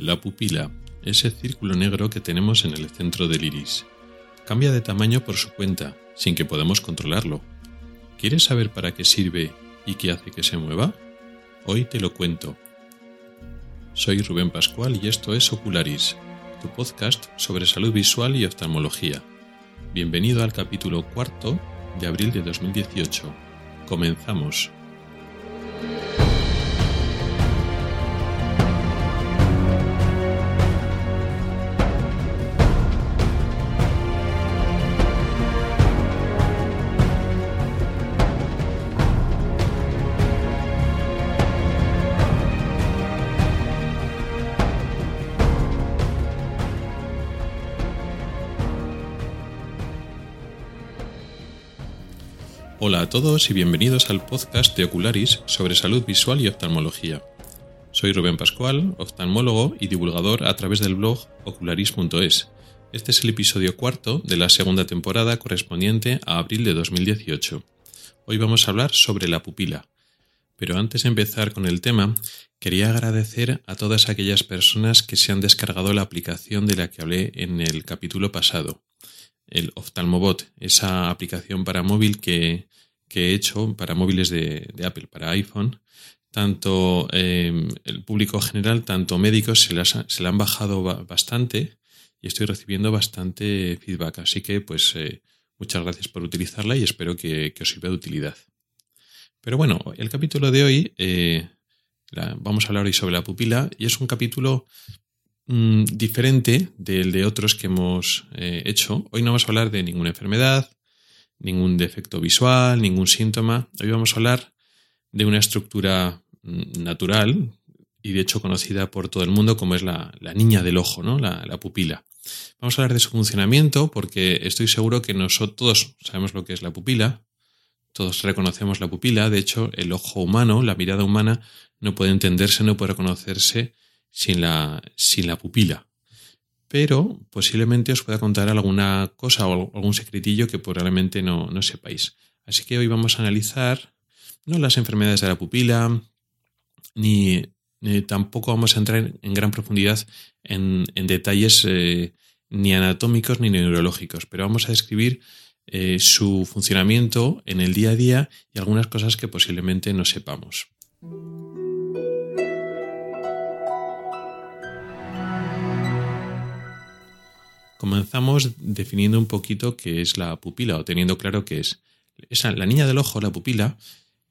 La pupila, ese círculo negro que tenemos en el centro del iris. Cambia de tamaño por su cuenta, sin que podamos controlarlo. ¿Quieres saber para qué sirve y qué hace que se mueva? Hoy te lo cuento. Soy Rubén Pascual y esto es Ocularis, tu podcast sobre salud visual y oftalmología. Bienvenido al capítulo cuarto de abril de 2018. Comenzamos. Hola a todos y bienvenidos al podcast de Ocularis sobre salud visual y oftalmología. Soy Rubén Pascual, oftalmólogo y divulgador a través del blog ocularis.es. Este es el episodio cuarto de la segunda temporada correspondiente a abril de 2018. Hoy vamos a hablar sobre la pupila. Pero antes de empezar con el tema, quería agradecer a todas aquellas personas que se han descargado la aplicación de la que hablé en el capítulo pasado el Oftalmobot, esa aplicación para móvil que, he hecho para móviles de, Apple, para iPhone. Tanto em, el público general, tanto médicos, se, se la han bajado bastante y estoy recibiendo bastante feedback. Así que, pues, eh, muchas gracias por utilizarla y espero que, os sirva de utilidad. Pero bueno, el capítulo de hoy, eh, vamos a hablar hoy sobre la pupila y es un capítulo Mm, diferente del de otros que hemos eh, hecho. Hoy no vamos a hablar de ninguna enfermedad, ningún defecto visual, ningún síntoma. Hoy vamos a hablar de una estructura mm, natural y de hecho conocida por todo el mundo como es la, niña del ojo, ¿no? La, la, pupila. Vamos a hablar de su funcionamiento porque estoy seguro que nosotros todos sabemos lo que es la pupila, todos reconocemos la pupila, de hecho el ojo humano, la mirada humana, no puede entenderse, no puede reconocerse sin la, sin la pupila. Pero posiblemente os pueda contar alguna cosa o algún secretillo que probablemente no, no sepáis. Así que hoy vamos a analizar no las enfermedades de la pupila, ni, tampoco vamos a entrar en gran profundidad en, detalles eh, ni anatómicos ni neurológicos, pero vamos a describir eh, su funcionamiento en el día a día y algunas cosas que posiblemente no sepamos. Comenzamos definiendo un poquito qué es la pupila o teniendo claro qué es. Esa, la niña del ojo, la pupila,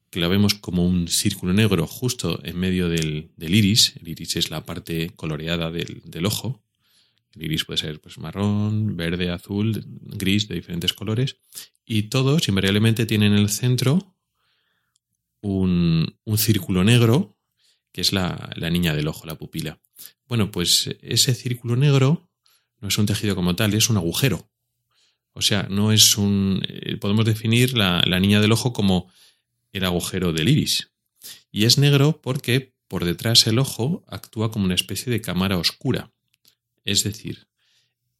que la vemos como un círculo negro justo en medio del, iris. El iris es la parte coloreada del, ojo. El iris puede ser pues, marrón, verde, azul, gris, de diferentes colores. Y todos invariablemente tienen en el centro un, un círculo negro, que es la, la niña del ojo, la pupila. Bueno, pues ese círculo negro no es un tejido como tal, es un agujero. O sea, no es un. Eh, podemos definir la, niña del ojo como el agujero del iris. Y es negro porque por detrás el ojo actúa como una especie de cámara oscura. Es decir,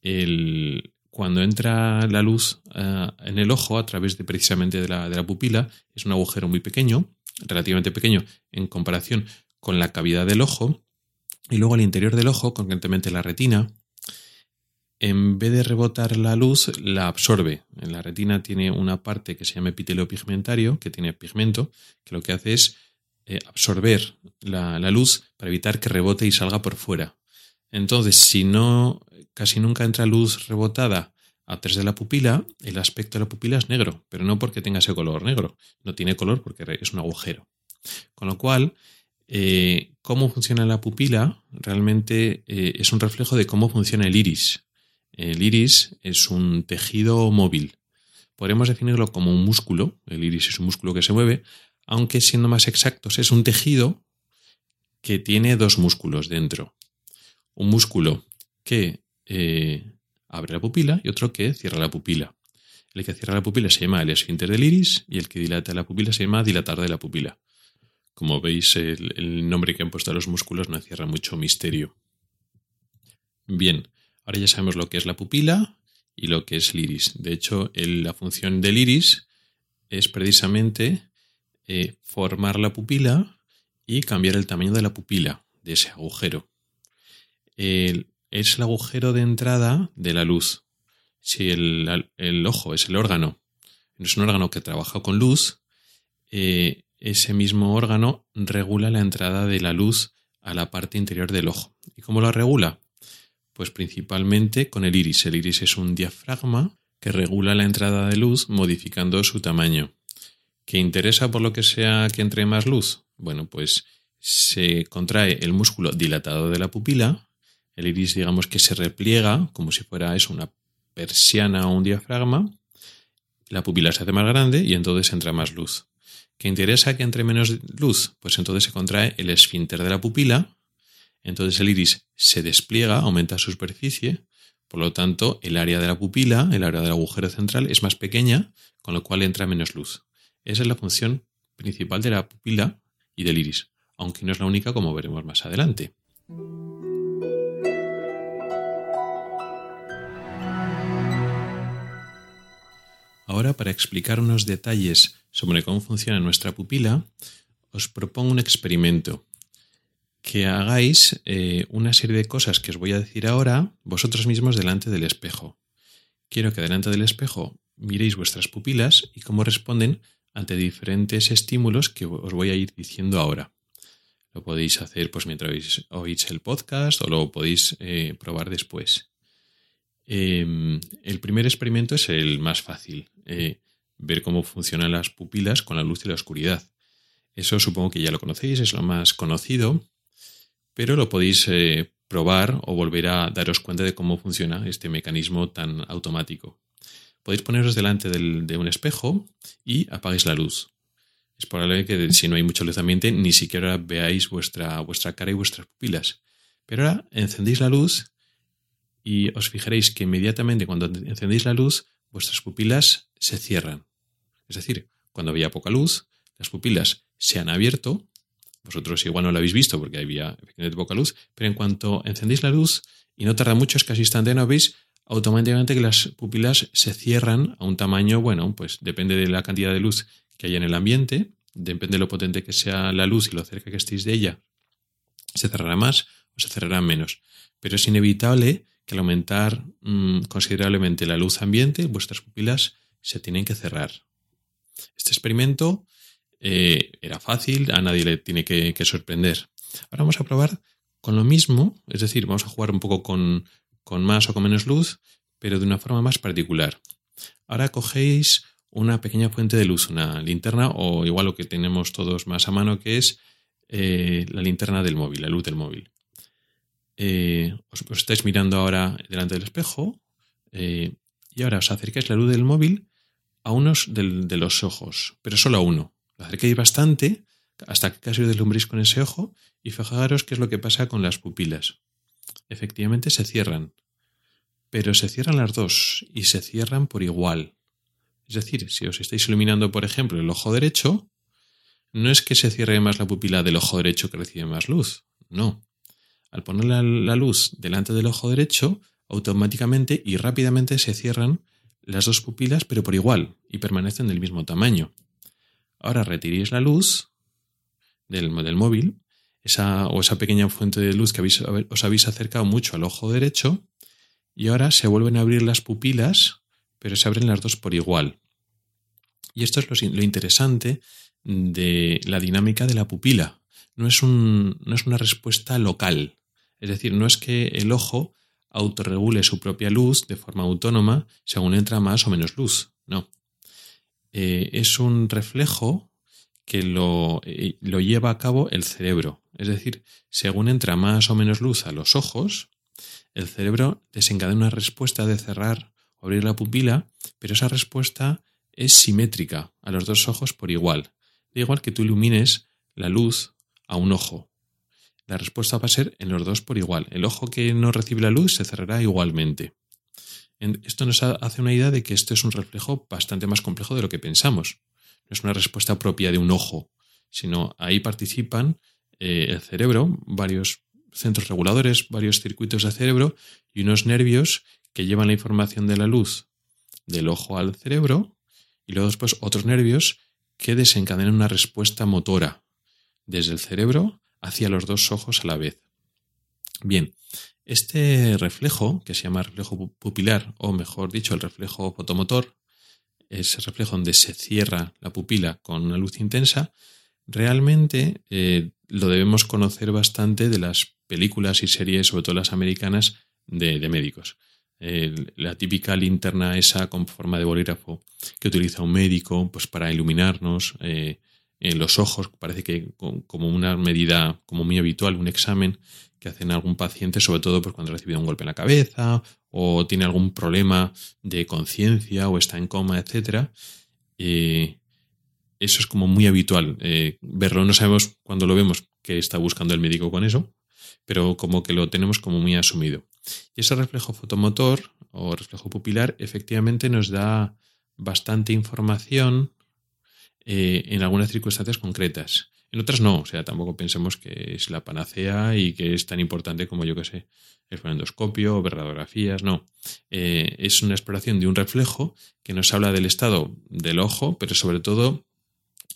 el, cuando entra la luz eh, en el ojo a través de precisamente de la, de la, pupila, es un agujero muy pequeño, relativamente pequeño en comparación con la cavidad del ojo, y luego al interior del ojo, concretamente la retina, en vez de rebotar la luz, la absorbe. En la retina tiene una parte que se llama epitelio pigmentario, que tiene pigmento, que lo que hace es eh, absorber la, luz para evitar que rebote y salga por fuera. Entonces, si no, casi nunca entra luz rebotada a través de la pupila, el aspecto de la pupila es negro, pero no porque tenga ese color negro, no tiene color porque es un agujero. Con lo cual, eh, cómo funciona la pupila realmente eh, es un reflejo de cómo funciona el iris. El iris es un tejido móvil. Podemos definirlo como un músculo. El iris es un músculo que se mueve, aunque siendo más exactos es un tejido que tiene dos músculos dentro. Un músculo que eh, abre la pupila y otro que cierra la pupila. El que cierra la pupila se llama el esfínter del iris y el que dilata la pupila se llama dilatar de la pupila. Como veis, el, nombre que han puesto a los músculos no cierra mucho misterio. Bien, Ahora ya sabemos lo que es la pupila y lo que es el iris. De hecho, la función del iris es precisamente eh, formar la pupila y cambiar el tamaño de la pupila, de ese agujero. es el agujero de entrada de la luz. Si el, ojo es el órgano, es un órgano que trabaja con luz, eh, ese mismo órgano regula la entrada de la luz a la parte interior del ojo. ¿Y cómo lo regula? Pues principalmente con el iris. El iris es un diafragma que regula la entrada de luz modificando su tamaño. ¿Qué interesa por lo que sea que entre más luz? Bueno, pues se contrae el músculo dilatado de la pupila, el iris digamos que se repliega como si fuera eso, una persiana o un diafragma, la pupila se hace más grande y entonces entra más luz. ¿Qué interesa que entre menos luz? Pues entonces se contrae el esfínter de la pupila, entonces el iris se despliega, aumenta su superficie, por lo tanto el área de la pupila, el área del agujero central es más pequeña, con lo cual entra menos luz. Esa es la función principal de la pupila y del iris, aunque no es la única como veremos más adelante. Ahora, para explicar unos detalles sobre cómo funciona nuestra pupila, os propongo un experimento. Que hagáis eh, una serie de cosas que os voy a decir ahora vosotros mismos delante del espejo. Quiero que delante del espejo miréis vuestras pupilas y cómo responden ante diferentes estímulos que os voy a ir diciendo ahora. Lo podéis hacer pues mientras oís el podcast o lo podéis eh, probar después. Em, el primer experimento es el más fácil, eh, ver cómo funcionan las pupilas con la luz y la oscuridad. Eso supongo que ya lo conocéis, es lo más conocido, pero lo podéis eh, probar o volver a daros cuenta de cómo funciona este mecanismo tan automático. Podéis poneros delante de un espejo y apagáis la luz. Es probable que si no hay mucha luz ambiente ni siquiera veáis vuestra, vuestra cara y vuestras pupilas. Pero ahora encendéis la luz y os fijaréis que inmediatamente cuando encendéis la luz, vuestras pupilas se cierran. Es decir, cuando había poca luz, las pupilas se han abierto. Vosotros igual no lo habéis visto porque había poca luz, pero en cuanto encendéis la luz, y no tarda mucho, es casi instantáneo, veis automáticamente que las pupilas se cierran a un tamaño, bueno, pues depende de la cantidad de luz que haya en el ambiente, depende de lo potente que sea la luz y lo cerca que estéis de ella, se cerrará más o se cerrará menos. Pero es inevitable que al aumentar mm, considerablemente la luz ambiente, vuestras pupilas se tienen que cerrar. Este experimento eh, era fácil, a nadie le tiene que, sorprender. Ahora vamos a probar con lo mismo, es decir, vamos a jugar un poco con, más o con menos luz, pero de una forma más particular. Ahora cogéis una pequeña fuente de luz, una linterna o igual lo que tenemos todos más a mano que es eh, la linterna del móvil, la luz del móvil. Eh, os, estáis mirando ahora delante del espejo y ahora os acercáis la luz del móvil a unos de los ojos, pero solo a uno. Lo acercáis bastante hasta que casi os deslumbréis con ese ojo y fijaros qué es lo que pasa con las pupilas. Efectivamente se cierran, pero se cierran las dos y se cierran por igual. Es decir, si os estáis iluminando, por ejemplo, el ojo derecho, no es que se cierre más la pupila del ojo derecho que recibe más luz, no. Al poner la, luz delante del ojo derecho, automáticamente y rápidamente se cierran las dos pupilas, pero por igual, y permanecen del mismo tamaño. Ahora retiréis la luz del, del móvil, esa, o esa pequeña fuente de luz que os habéis acercado mucho al ojo derecho, y ahora se vuelven a abrir las pupilas, pero se abren las dos por igual. Y esto es lo interesante de la dinámica de la pupila. No es, un, no es una respuesta local, es decir, no es que el ojo autorregule su propia luz de forma autónoma según entra más o menos luz, no. Eh, es un reflejo que lo, eh, lo lleva a cabo el cerebro. Es decir, según entra más o menos luz a los ojos, el cerebro desencadena una respuesta de cerrar o abrir la pupila, pero esa respuesta es simétrica a los dos ojos por igual. Da igual que tú ilumines la luz a un ojo la respuesta va a ser en los dos por igual. El ojo que no recibe la luz se cerrará igualmente. Esto nos hace una idea de que esto es un reflejo bastante más complejo de lo que pensamos. No es una respuesta propia de un ojo, sino ahí participan eh, el cerebro, varios centros reguladores, varios circuitos de cerebro y unos nervios que llevan la información de la luz del ojo al cerebro y luego después otros nervios que desencadenan una respuesta motora desde el cerebro hacia los dos ojos a la vez. Bien, Este reflejo, que se llama reflejo pupilar, o mejor dicho, el reflejo fotomotor, ese reflejo donde se cierra la pupila con una luz intensa, realmente eh, lo debemos conocer bastante de las películas y series, sobre todo las americanas, de, médicos. la típica linterna esa con forma de bolígrafo que utiliza un médico pues, para iluminarnos eh, en los ojos, parece que como una medida como muy habitual, un examen que hacen algún paciente, sobre todo pues, cuando ha recibido un golpe en la cabeza o tiene algún problema de conciencia o está en coma, etc. Eh, eso es como muy habitual eh, verlo. No sabemos cuando lo vemos qué está buscando el médico con eso, pero como que lo tenemos como muy asumido. Y ese reflejo fotomotor o reflejo pupilar efectivamente nos da bastante información eh, en algunas circunstancias concretas. En otras no, o sea, tampoco pensemos que es la panacea y que es tan importante como yo que sé, el fonendoscopio o radiografías, no. Eh, es una exploración de un reflejo que nos habla del estado del ojo, pero sobre todo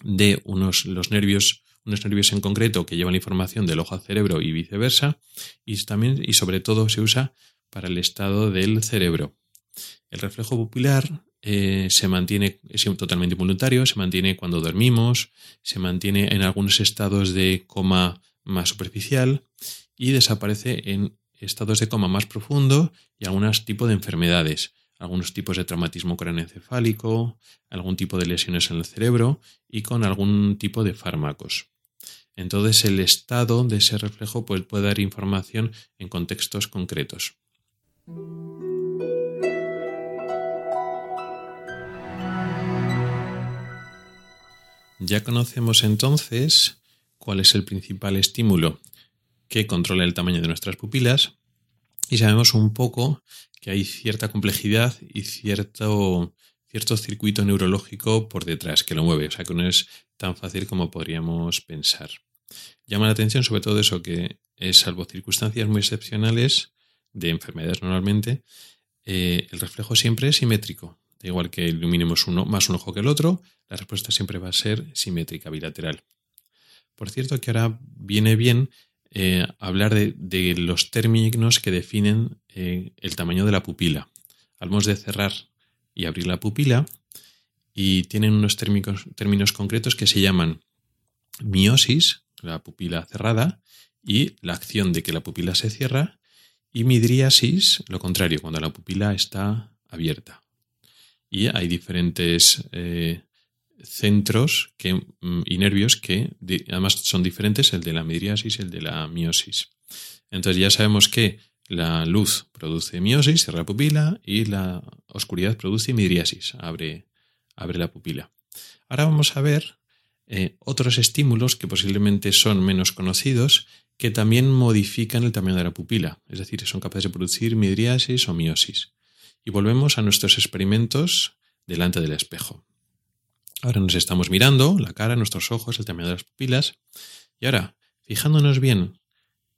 de unos los nervios, unos nervios en concreto que llevan la información del ojo al cerebro y viceversa, y también y sobre todo se usa para el estado del cerebro. El reflejo pupilar eh, se mantiene, es totalmente involuntario, se mantiene cuando dormimos, se mantiene en algunos estados de coma más superficial y desaparece en estados de coma más profundo y algunos tipos de enfermedades, algunos tipos de traumatismo craneoencefálico, algún tipo de lesiones en el cerebro y con algún tipo de fármacos. Entonces el estado de ese reflejo pues, puede dar información en contextos concretos. Ya conocemos entonces cuál es el principal estímulo que controla el tamaño de nuestras pupilas y sabemos un poco que hay cierta complejidad y cierto, circuito neurológico por detrás que lo mueve, o sea que no es tan fácil como podríamos pensar. Llama la atención sobre todo eso que es, salvo circunstancias muy excepcionales de enfermedades normalmente, eh, el reflejo siempre es simétrico igual que iluminemos uno, más un ojo que el otro, la respuesta siempre va a ser simétrica, bilateral. Por cierto que ahora viene bien eh, hablar de, los términos que definen eh, el tamaño de la pupila. Hablamos de cerrar y abrir la pupila y tienen unos términos, términos concretos que se llaman miosis, la pupila cerrada, y la acción de que la pupila se cierra, y midriasis, lo contrario, cuando la pupila está abierta y hay diferentes eh, centros que, mm, y nervios que además son diferentes, el de la midriasis y el de la miosis. Entonces ya sabemos que la luz produce miosis, cierra la pupila, y la oscuridad produce midriasis, abre, abre la pupila. Ahora vamos a ver eh, otros estímulos que posiblemente son menos conocidos que también modifican el tamaño de la pupila, es decir, son capaces de producir midriasis o miosis y volvemos a nuestros experimentos delante del espejo. Ahora nos estamos mirando la cara, nuestros ojos, el tamaño de las pupilas y ahora, fijándonos bien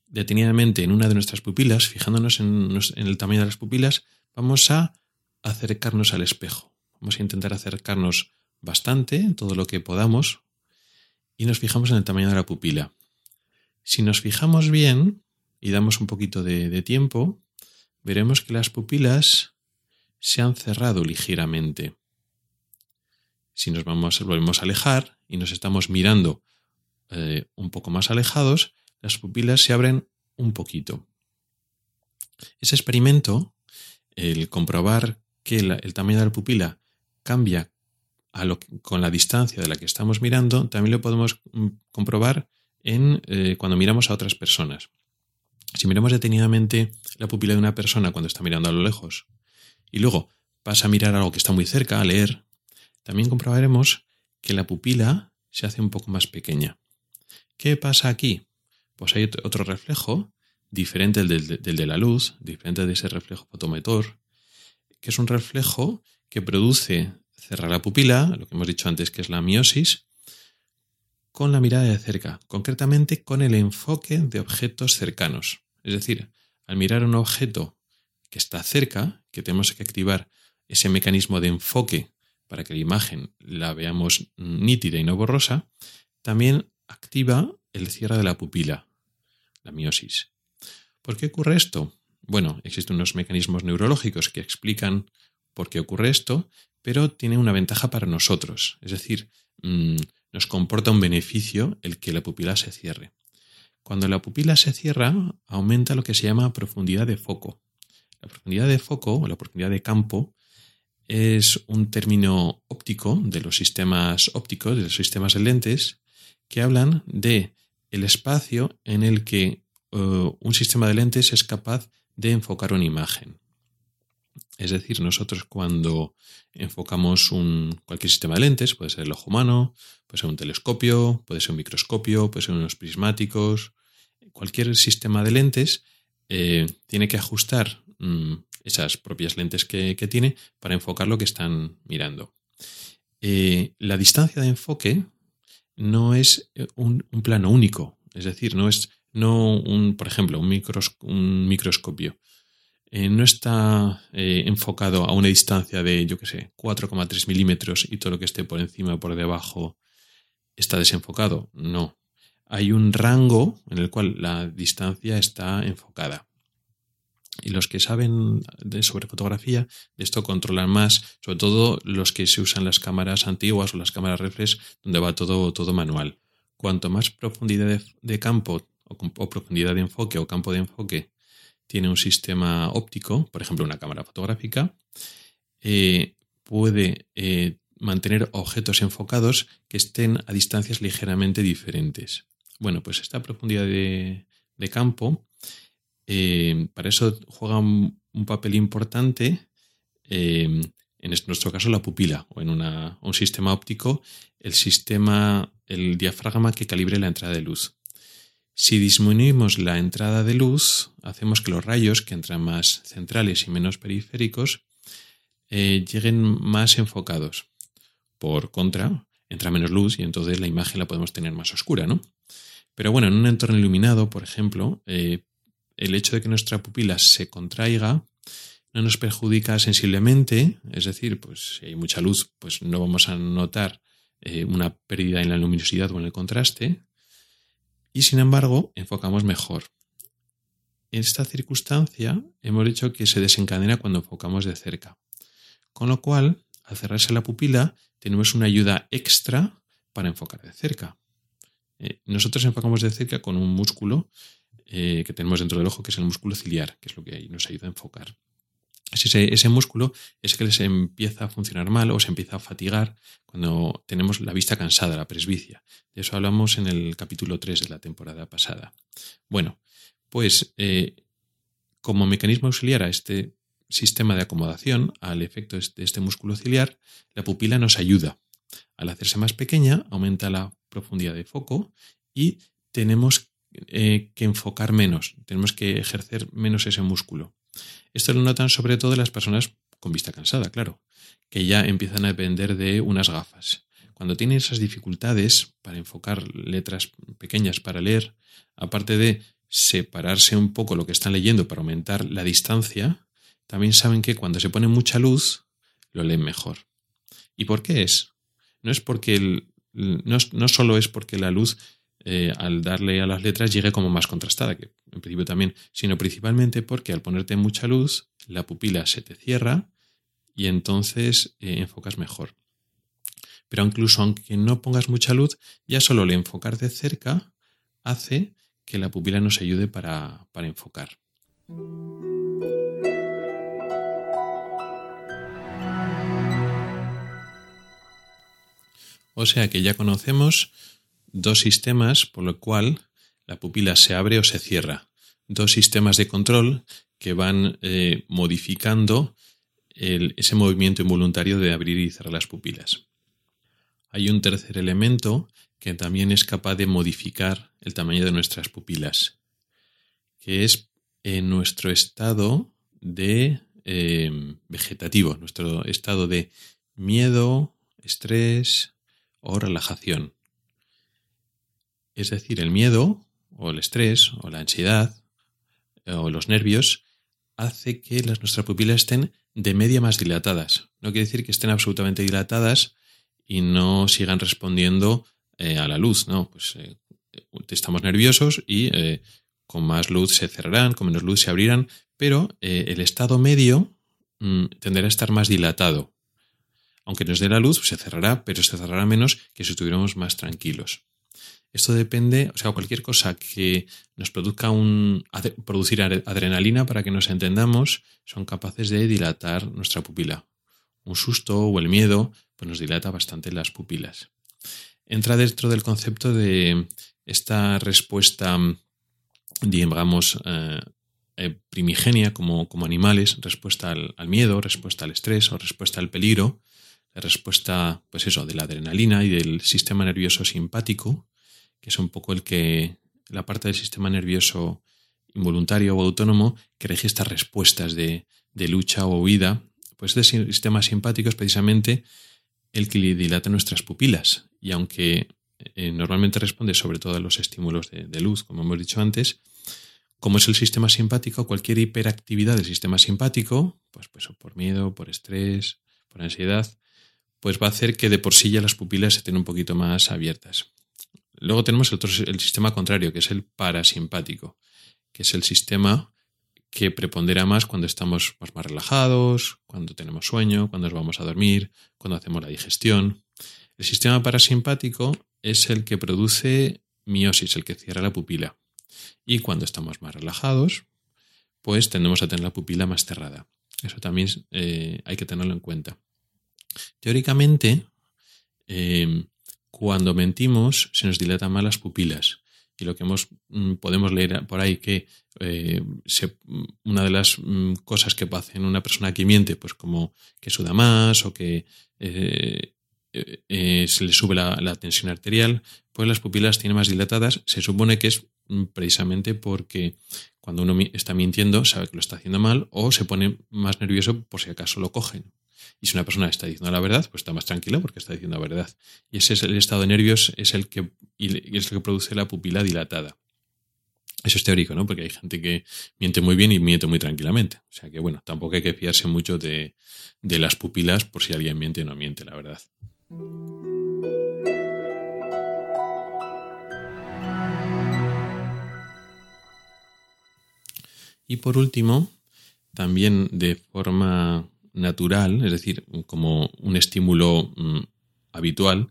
detenidamente en una de nuestras pupilas, fijándonos en, el tamaño de las pupilas, vamos a acercarnos al espejo. Vamos a intentar acercarnos bastante, todo lo que podamos, y nos fijamos en el tamaño de la pupila. Si nos fijamos bien y damos un poquito de tiempo, veremos que las pupilas se han cerrado ligeramente. Si nos vamos, volvemos a alejar y nos estamos mirando eh, un poco más alejados, las pupilas se abren un poquito. Ese experimento, el comprobar que el tamaño de la pupila cambia con la distancia de la que estamos mirando, también lo podemos mm, comprobar en, eh, cuando miramos a otras personas. Si miramos detenidamente la pupila de una persona cuando está mirando a lo lejos y luego pasa a mirar algo que está muy cerca, a leer, también comprobaremos que la pupila se hace un poco más pequeña. ¿Qué pasa aquí? Pues hay otro reflejo, diferente del, de la luz, diferente de ese reflejo fotomotor, que es un reflejo que produce cerrar la pupila, lo que hemos dicho antes que es la miosis, con la mirada de cerca, concretamente con el enfoque de objetos cercanos. Es decir, al mirar un objeto que está cerca, que tenemos que activar ese mecanismo de enfoque para que la imagen la veamos nítida y no borrosa, también activa el cierre de la pupila, la miosis. ¿Por qué ocurre esto? Bueno, existen unos mecanismos neurológicos que explican por qué ocurre esto, pero tiene una ventaja para nosotros. Es decir, mm, nos comporta un beneficio el que la pupila se cierre. Cuando la pupila se cierra, aumenta lo que se llama profundidad de foco. La profundidad de foco o la profundidad de campo es un término óptico de los sistemas ópticos, de los sistemas de lentes, que hablan de el espacio en el que eh, un sistema de lentes es capaz de enfocar una imagen. Es decir, nosotros cuando enfocamos un, cualquier sistema de lentes, puede ser el ojo humano, puede ser un telescopio, puede ser un microscopio, puede ser unos prismáticos, cualquier sistema de lentes eh, tiene que ajustar mm, esas propias lentes que, tiene para enfocar lo que están mirando. Eh, la distancia de enfoque no es eh, un, plano único, es decir, no es no un, por ejemplo, un, un microscopio. Eh, no está enfocado a una distancia de, yo qué sé, 4,3 milímetros y todo lo que esté por encima o por debajo está desenfocado. No. Hay un rango en el cual la distancia está enfocada y los que saben de, sobre fotografía de esto controlan más, sobre todo los que se usan las cámaras antiguas o las cámaras reflex donde va todo, todo manual. Cuanto más profundidad de, campo o, profundidad de enfoque o campo de enfoque tiene un sistema óptico, por ejemplo una cámara fotográfica, eh, puede eh, mantener objetos enfocados que estén a distancias ligeramente diferentes. Bueno, pues esta profundidad de campo eh, para eso juega un, papel importante, eh, en nuestro caso la pupila, o en un sistema óptico, el sistema, el diafragma que calibre la entrada de luz. Si disminuimos la entrada de luz, hacemos que los rayos, que entran más centrales y menos periféricos, eh, lleguen más enfocados. Por contra, entra menos luz y entonces la imagen la podemos tener más oscura, ¿no? Pero bueno, en un entorno iluminado, por ejemplo, el hecho de que nuestra pupila se contraiga no nos perjudica sensiblemente, es decir, pues si hay mucha luz, pues no vamos a notar eh, una pérdida en la luminosidad o en el contraste, y sin embargo enfocamos mejor. En esta circunstancia hemos dicho que se desencadena cuando enfocamos de cerca, con lo cual, al cerrarse la pupila, tenemos una ayuda extra para enfocar de cerca. Eh, nosotros enfocamos de cerca con un músculo eh, que tenemos dentro del ojo, que es el músculo ciliar, que es lo que nos ayuda a enfocar. Ese, ese músculo es que se empieza a funcionar mal o se empieza a fatigar cuando tenemos la vista cansada, la presbicia. De eso hablamos en el capítulo 3 de la temporada pasada. Bueno, pues eh, como mecanismo auxiliar a este sistema de acomodación, al efecto de este músculo ciliar, la pupila nos ayuda. Al hacerse más pequeña, aumenta la profundidad de foco y tenemos eh, que enfocar menos, tenemos que ejercer menos ese músculo. Esto lo notan sobre todo las personas con vista cansada, claro, que ya empiezan a depender de unas gafas. Cuando tienen esas dificultades para enfocar letras pequeñas para leer, aparte de separarse un poco lo que están leyendo para aumentar la distancia, también saben que cuando se pone mucha luz, lo leen mejor. ¿Y por qué es? No es porque no, no solo es porque la luz eh, al darle a las letras llegue como más contrastada, que en principio también, sino principalmente porque al ponerte mucha luz, la pupila se te cierra y entonces eh, enfocas mejor. Pero incluso aunque no pongas mucha luz, ya solo el enfocar de cerca hace que la pupila nos ayude para, para enfocar. O sea que ya conocemos dos sistemas por lo cual la pupila se abre o se cierra. Dos sistemas de control que van eh, modificando ese movimiento involuntario de abrir y cerrar las pupilas. Hay un tercer elemento que también es capaz de modificar el tamaño de nuestras pupilas, que es en nuestro estado de eh, vegetativo, nuestro estado de miedo, estrés o relajación. Es decir, el miedo o el estrés o la ansiedad eh, o los nervios hace que las, nuestras pupilas estén de media más dilatadas. No quiere decir que estén absolutamente dilatadas y no sigan respondiendo eh, a la luz, ¿no? Pues eh, estamos nerviosos y con más luz se cerrarán, con menos luz se abrirán, pero el estado medio mm, tenderá a estar más dilatado. Aunque nos dé la luz, se cerrará, pero se cerrará menos que si estuviéramos más tranquilos. Esto depende, o sea, cualquier cosa que nos produzca un producir adrenalina para que nos entendamos, son capaces de dilatar nuestra pupila. Un susto o el miedo, pues nos dilata bastante las pupilas. Entra dentro del concepto de esta respuesta, digamos, eh, eh, primigenia como, como, animales, respuesta al, al, miedo, respuesta al estrés o respuesta al peligro, respuesta, pues eso, de la adrenalina y del sistema nervioso simpático, que es un poco el que la parte del sistema nervioso involuntario o autónomo que registra respuestas de, lucha o huida, pues este sistema simpático es precisamente el que dilata nuestras pupilas. Y aunque eh, normalmente responde sobre todo a los estímulos de, luz, como hemos dicho antes, como es el sistema simpático, cualquier hiperactividad del sistema simpático, pues, pues por miedo, por estrés, por ansiedad, pues va a hacer que de por sí ya las pupilas estén un poquito más abiertas. Luego tenemos el, otro, el sistema contrario, que es el parasimpático, que es el sistema que prepondera más cuando estamos más, más relajados, cuando tenemos sueño, cuando nos vamos a dormir, cuando hacemos la digestión. El sistema parasimpático es el que produce miosis, el que cierra la pupila. Y cuando estamos más relajados, pues tendemos a tener la pupila más cerrada. Eso también eh, hay que tenerlo en cuenta. Teóricamente, eh, cuando mentimos se nos dilatan más las pupilas. Y lo que hemos, mm, podemos leer por ahí que eh, una de las mm, cosas que en una persona que miente, pues como que suda más o que eh, eh, se le sube la, la, tensión arterial, pues las pupilas tienen más dilatadas. Se supone que es mm, precisamente porque cuando uno está mintiendo sabe que lo está haciendo mal o se pone más nervioso por si acaso lo cogen. Y si una persona está diciendo la verdad, pues está más tranquila porque está diciendo la verdad. Y ese es el estado de nervios, es el que, es que produce la pupila dilatada. Eso es teórico, ¿no? Porque hay gente que miente muy bien y miente muy tranquilamente. O sea que, bueno, tampoco hay que fiarse mucho de, de las pupilas por si alguien miente o no miente, la verdad. Y por último, también de forma natural, es decir, como un estímulo mm, habitual,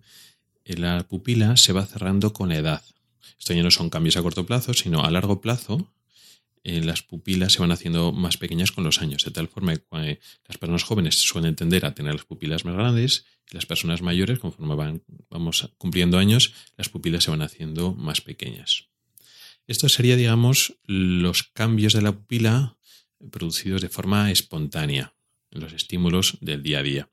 la pupila se va cerrando con la edad. Esto ya no son cambios a corto plazo, sino a largo plazo eh, las pupilas se van haciendo más pequeñas con los años, de tal forma que eh, las personas jóvenes suelen tender a tener las pupilas más grandes y las personas mayores, conforme van, vamos cumpliendo años, las pupilas se van haciendo más pequeñas. Esto sería, digamos, los cambios de la pupila producidos de forma espontánea los estímulos del día a día.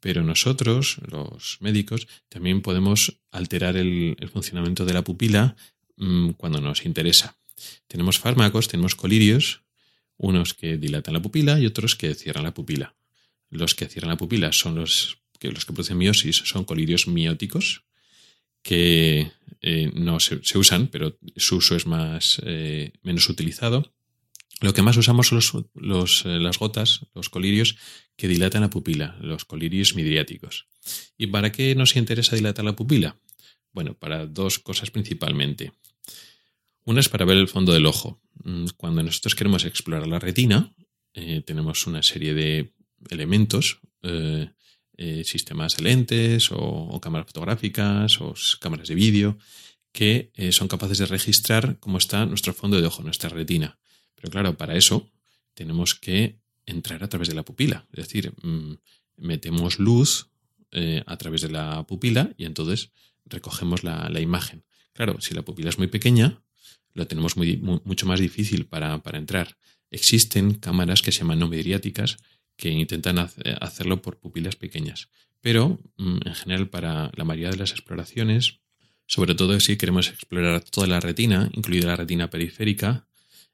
Pero nosotros, los médicos, también podemos alterar el, funcionamiento de la pupila mm, cuando nos interesa. Tenemos fármacos, tenemos colirios, unos que dilatan la pupila y otros que cierran la pupila. Los que cierran la pupila son los que, los que producen miosis, son colirios mióticos, que eh, no se, usan, pero su uso es más eh, menos utilizado. Lo que más usamos son eh, las gotas, los colirios que dilatan la pupila, los colirios midriáticos. ¿Y para qué nos interesa dilatar la pupila? Bueno, para dos cosas principalmente. Una es para ver el fondo del ojo. Mm, cuando nosotros queremos explorar la retina, eh, tenemos una serie de elementos, eh, sistemas de lentes o, cámaras fotográficas o cámaras de vídeo, que son capaces de registrar cómo está nuestro fondo de ojo, nuestra retina. Pero claro, para eso tenemos que entrar a través de la pupila. Es decir, mm, metemos luz eh, a través de la pupila y entonces recogemos la, imagen. Claro, si la pupila es muy pequeña, lo tenemos mucho más difícil para, entrar. Existen cámaras que se llaman no que intentan hacerlo por pupilas pequeñas. Pero, mm, en general, para la mayoría de las exploraciones, sobre todo si queremos explorar toda la retina, incluida la retina periférica,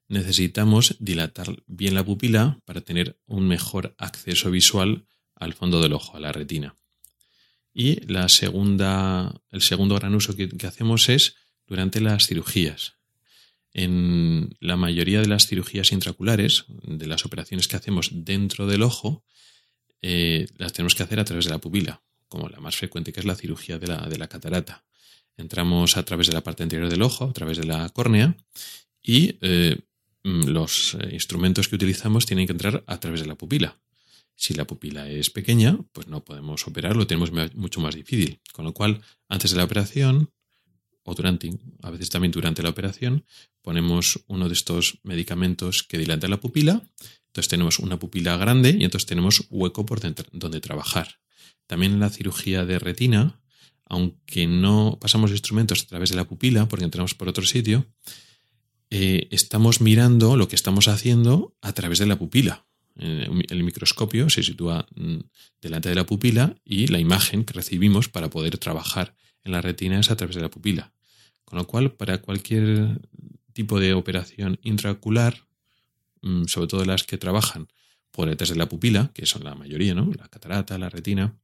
necesitamos dilatar bien la pupila para tener un mejor acceso visual al fondo del ojo, a la retina. Y la segunda, el segundo gran uso que, hacemos es durante las cirugías. En la mayoría de las cirugías intraculares, de las operaciones que hacemos dentro del ojo, eh, las tenemos que hacer a través de la pupila, como la más frecuente que es la cirugía de la, de la catarata. Entramos a través de la parte anterior del ojo, a través de la córnea, y eh, los eh, instrumentos que utilizamos tienen que entrar a través de la pupila. Si la pupila es pequeña, pues no podemos operarlo, tenemos mucho más difícil. Con lo cual, antes de la operación, o durante, a veces también durante la operación, ponemos uno de estos medicamentos que dilata la pupila. Entonces tenemos una pupila grande y entonces tenemos hueco por donde trabajar. También en la cirugía de retina, aunque no pasamos instrumentos a través de la pupila, porque entramos por otro sitio, eh, estamos mirando lo que estamos haciendo a través de la pupila. El microscopio se sitúa mm, delante de la pupila y la imagen que recibimos para poder trabajar en la retina es a través de la pupila. Con lo cual, para cualquier tipo de operación intraocular, mm, sobre todo las que trabajan por detrás de la pupila, que son la mayoría, ¿no? La catarata, la retina,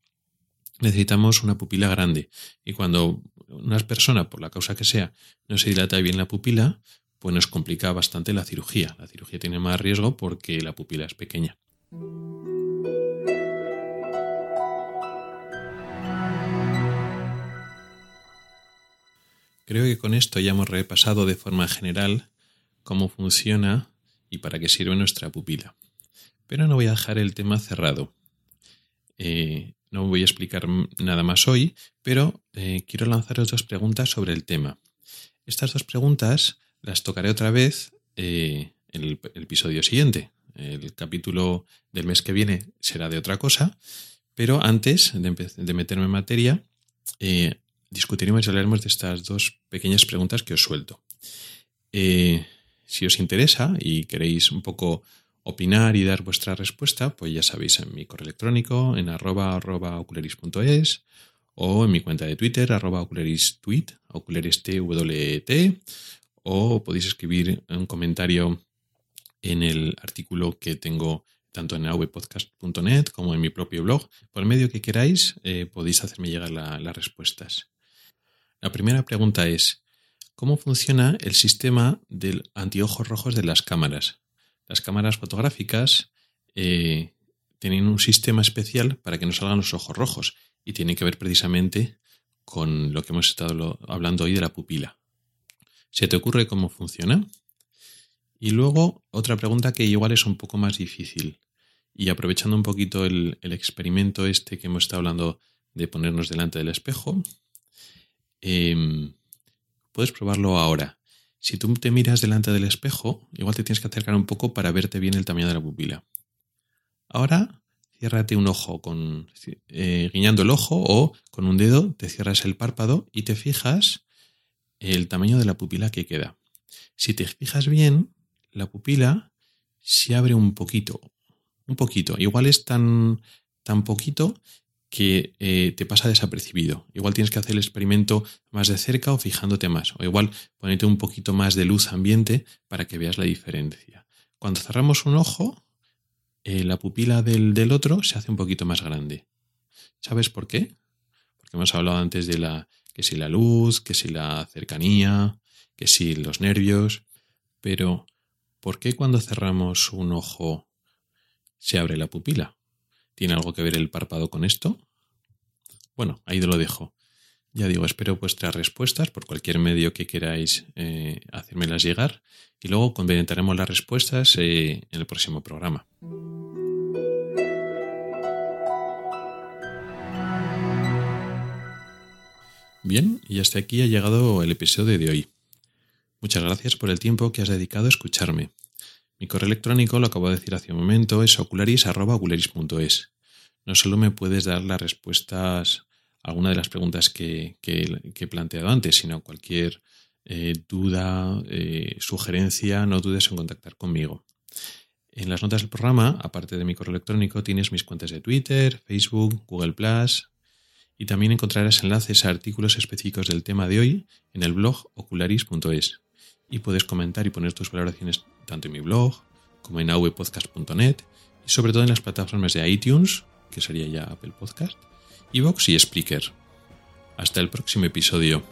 necesitamos una pupila grande. Y cuando una persona, por la causa que sea, no se dilata bien la pupila, pues nos complica bastante la cirugía. La cirugía tiene más riesgo porque la pupila es pequeña. Creo que con esto ya hemos repasado de forma general cómo funciona y para qué sirve nuestra pupila. Pero no voy a dejar el tema cerrado. Eh, no voy a explicar nada más hoy, pero eh, quiero lanzaros dos preguntas sobre el tema. Estas dos preguntas las tocaré otra vez eh, en el, episodio siguiente. El capítulo del mes que viene será de otra cosa, pero antes de, meterme en materia, eh, discutiremos y hablaremos de estas dos pequeñas preguntas que os suelto. si os interesa y queréis un poco opinar y dar vuestra respuesta, pues ya sabéis, en mi correo electrónico, en arroba, arroba ocularis.es o en mi cuenta de Twitter, arroba ocularistweet, ocularisTWT, o podéis escribir un comentario en el artículo que tengo tanto en avpodcast.net como en mi propio blog. Por el medio que queráis, eh, podéis hacerme llegar las respuestas. La primera pregunta es, ¿cómo funciona el sistema del anteojos rojos de las cámaras? Las cámaras fotográficas eh, tienen un sistema especial para que no salgan los ojos rojos y tiene que ver precisamente con lo que hemos estado hablando hoy de la pupila. ¿Se te ocurre cómo funciona? Y luego otra pregunta que igual es un poco más difícil. Y aprovechando un poquito el, experimento este que hemos estado hablando de ponernos delante del espejo, em, puedes probarlo ahora. Si tú te miras delante del espejo, igual te tienes que acercar un poco para verte bien el tamaño de la pupila. Ahora, ciérrate un ojo con eh, guiñando el ojo o con un dedo te cierras el párpado y te fijas el tamaño de la pupila que queda. Si te fijas bien, la pupila se abre un poquito, un poquito. Igual es tan, tan poquito que eh, te pasa desapercibido. Igual tienes que hacer el experimento más de cerca o fijándote más. O igual ponerte un poquito más de luz ambiente para que veas la diferencia. Cuando cerramos un ojo, eh, la pupila del, del, otro se hace un poquito más grande. ¿Sabes por qué? Porque hemos hablado antes de la que si la luz, que si la cercanía, que si los nervios. Pero, ¿por qué cuando cerramos un ojo se abre la pupila? ¿Tiene algo que ver el párpado con esto? Bueno, ahí te lo dejo. Ya digo, espero vuestras respuestas por cualquier medio que queráis eh, hacérmelas llegar y luego complementaremos las respuestas eh, en el próximo programa. Bien, y hasta aquí ha llegado el episodio de hoy. Muchas gracias por el tiempo que has dedicado a escucharme. Mi correo electrónico, lo acabo de decir hace un momento, es ocularis.ocularis.es. No solo me puedes dar las respuestas a alguna de las preguntas que, he planteado antes, sino cualquier eh, duda, eh, sugerencia, no dudes en contactar conmigo. En las notas del programa, aparte de mi correo electrónico, tienes mis cuentas de Twitter, Facebook, Google y también encontrarás enlaces a artículos específicos del tema de hoy en el blog ocularis.es y puedes comentar y poner tus valoraciones tanto en mi blog como en avpodcast.net y sobre todo en las plataformas de iTunes, que sería ya Apple Podcast, Evox y Spreaker. Hasta el próximo episodio.